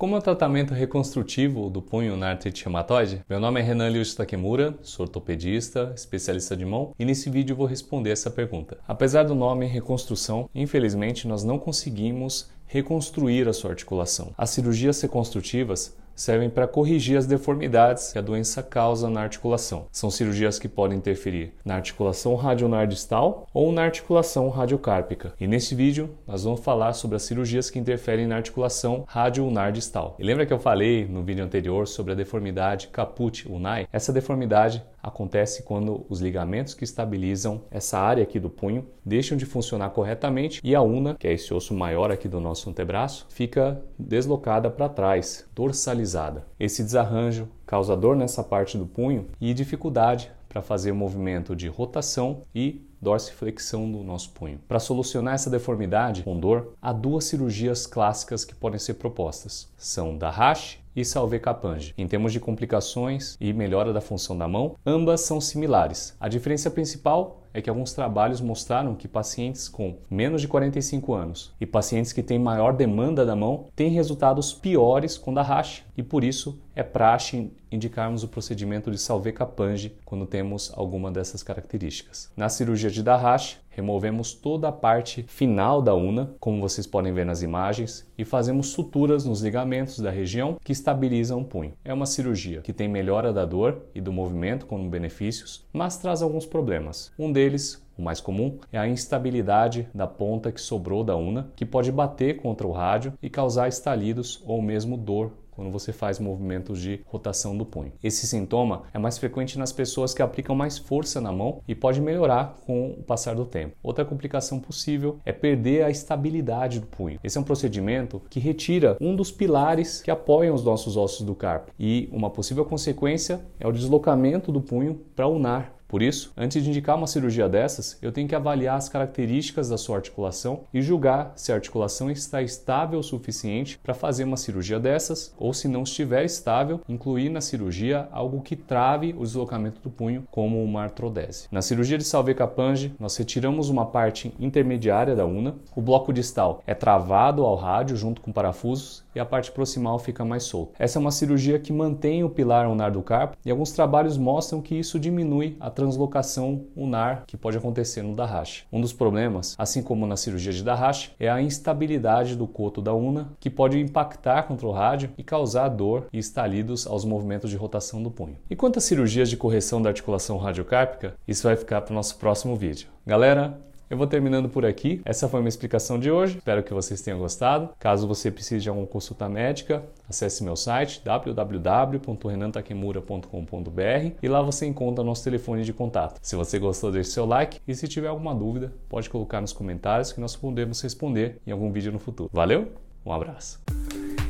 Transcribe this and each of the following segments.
Como é o tratamento reconstrutivo do punho na artrite reumatoide? Meu nome é Renan Liucci Takemura, sou ortopedista, especialista de mão, e nesse vídeo vou responder essa pergunta. Apesar do nome reconstrução, infelizmente nós não conseguimos reconstruir a sua articulação. As cirurgias reconstrutivas servem para corrigir as deformidades que a doença causa na articulação. São cirurgias que podem interferir na articulação radionar distal ou na articulação radiocárpica. E nesse vídeo nós vamos falar sobre as cirurgias que interferem na articulação radioulnar distal. E lembra que eu falei no vídeo anterior sobre a deformidade caput-unai? Essa deformidade acontece quando os ligamentos que estabilizam essa área aqui do punho deixam de funcionar corretamente e a una, que é esse osso maior aqui do nosso antebraço, fica deslocada para trás, dorsalizada. Esse desarranjo causa dor nessa parte do punho e dificuldade para fazer o movimento de rotação e dorsiflexão do nosso punho. Para solucionar essa deformidade com dor, há duas cirurgias clássicas que podem ser propostas. São da Hash e Salve-Capange. Em termos de complicações e melhora da função da mão, ambas são similares. A diferença principal é que alguns trabalhos mostraram que pacientes com menos de 45 anos e pacientes que têm maior demanda da mão têm resultados piores com da rash e por isso é praxe indicarmos o procedimento de Salve-Capange quando temos alguma dessas características. Na cirurgia de Dahash, removemos toda a parte final da una, como vocês podem ver nas imagens, e fazemos suturas nos ligamentos da região que estabilizam o punho. É uma cirurgia que tem melhora da dor e do movimento como benefícios, mas traz alguns problemas. Um deles, o mais comum é a instabilidade da ponta que sobrou da una, que pode bater contra o rádio e causar estalidos ou mesmo dor quando você faz movimentos de rotação do punho. Esse sintoma é mais frequente nas pessoas que aplicam mais força na mão e pode melhorar com o passar do tempo. Outra complicação possível é perder a estabilidade do punho. Esse é um procedimento que retira um dos pilares que apoiam os nossos ossos do carpo e uma possível consequência é o deslocamento do punho para unar por isso, antes de indicar uma cirurgia dessas, eu tenho que avaliar as características da sua articulação e julgar se a articulação está estável o suficiente para fazer uma cirurgia dessas, ou se não estiver estável, incluir na cirurgia algo que trave o deslocamento do punho, como uma artrodese. Na cirurgia de Salve-Capange, nós retiramos uma parte intermediária da una, o bloco distal é travado ao rádio junto com parafusos e a parte proximal fica mais solta. Essa é uma cirurgia que mantém o pilar unar do carpo e alguns trabalhos mostram que isso diminui a translocação unar que pode acontecer no Dahash. Um dos problemas, assim como na cirurgia de Dahash, é a instabilidade do coto da una, que pode impactar contra o rádio e causar dor e estalidos aos movimentos de rotação do punho. E quanto às cirurgias de correção da articulação radiocárpica, isso vai ficar para o nosso próximo vídeo. Galera, eu vou terminando por aqui. Essa foi uma explicação de hoje. Espero que vocês tenham gostado. Caso você precise de alguma consulta médica, acesse meu site www.renantakemura.com.br e lá você encontra nosso telefone de contato. Se você gostou, deixe seu like e se tiver alguma dúvida, pode colocar nos comentários que nós podemos responder em algum vídeo no futuro. Valeu? Um abraço.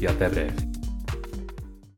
e até breve.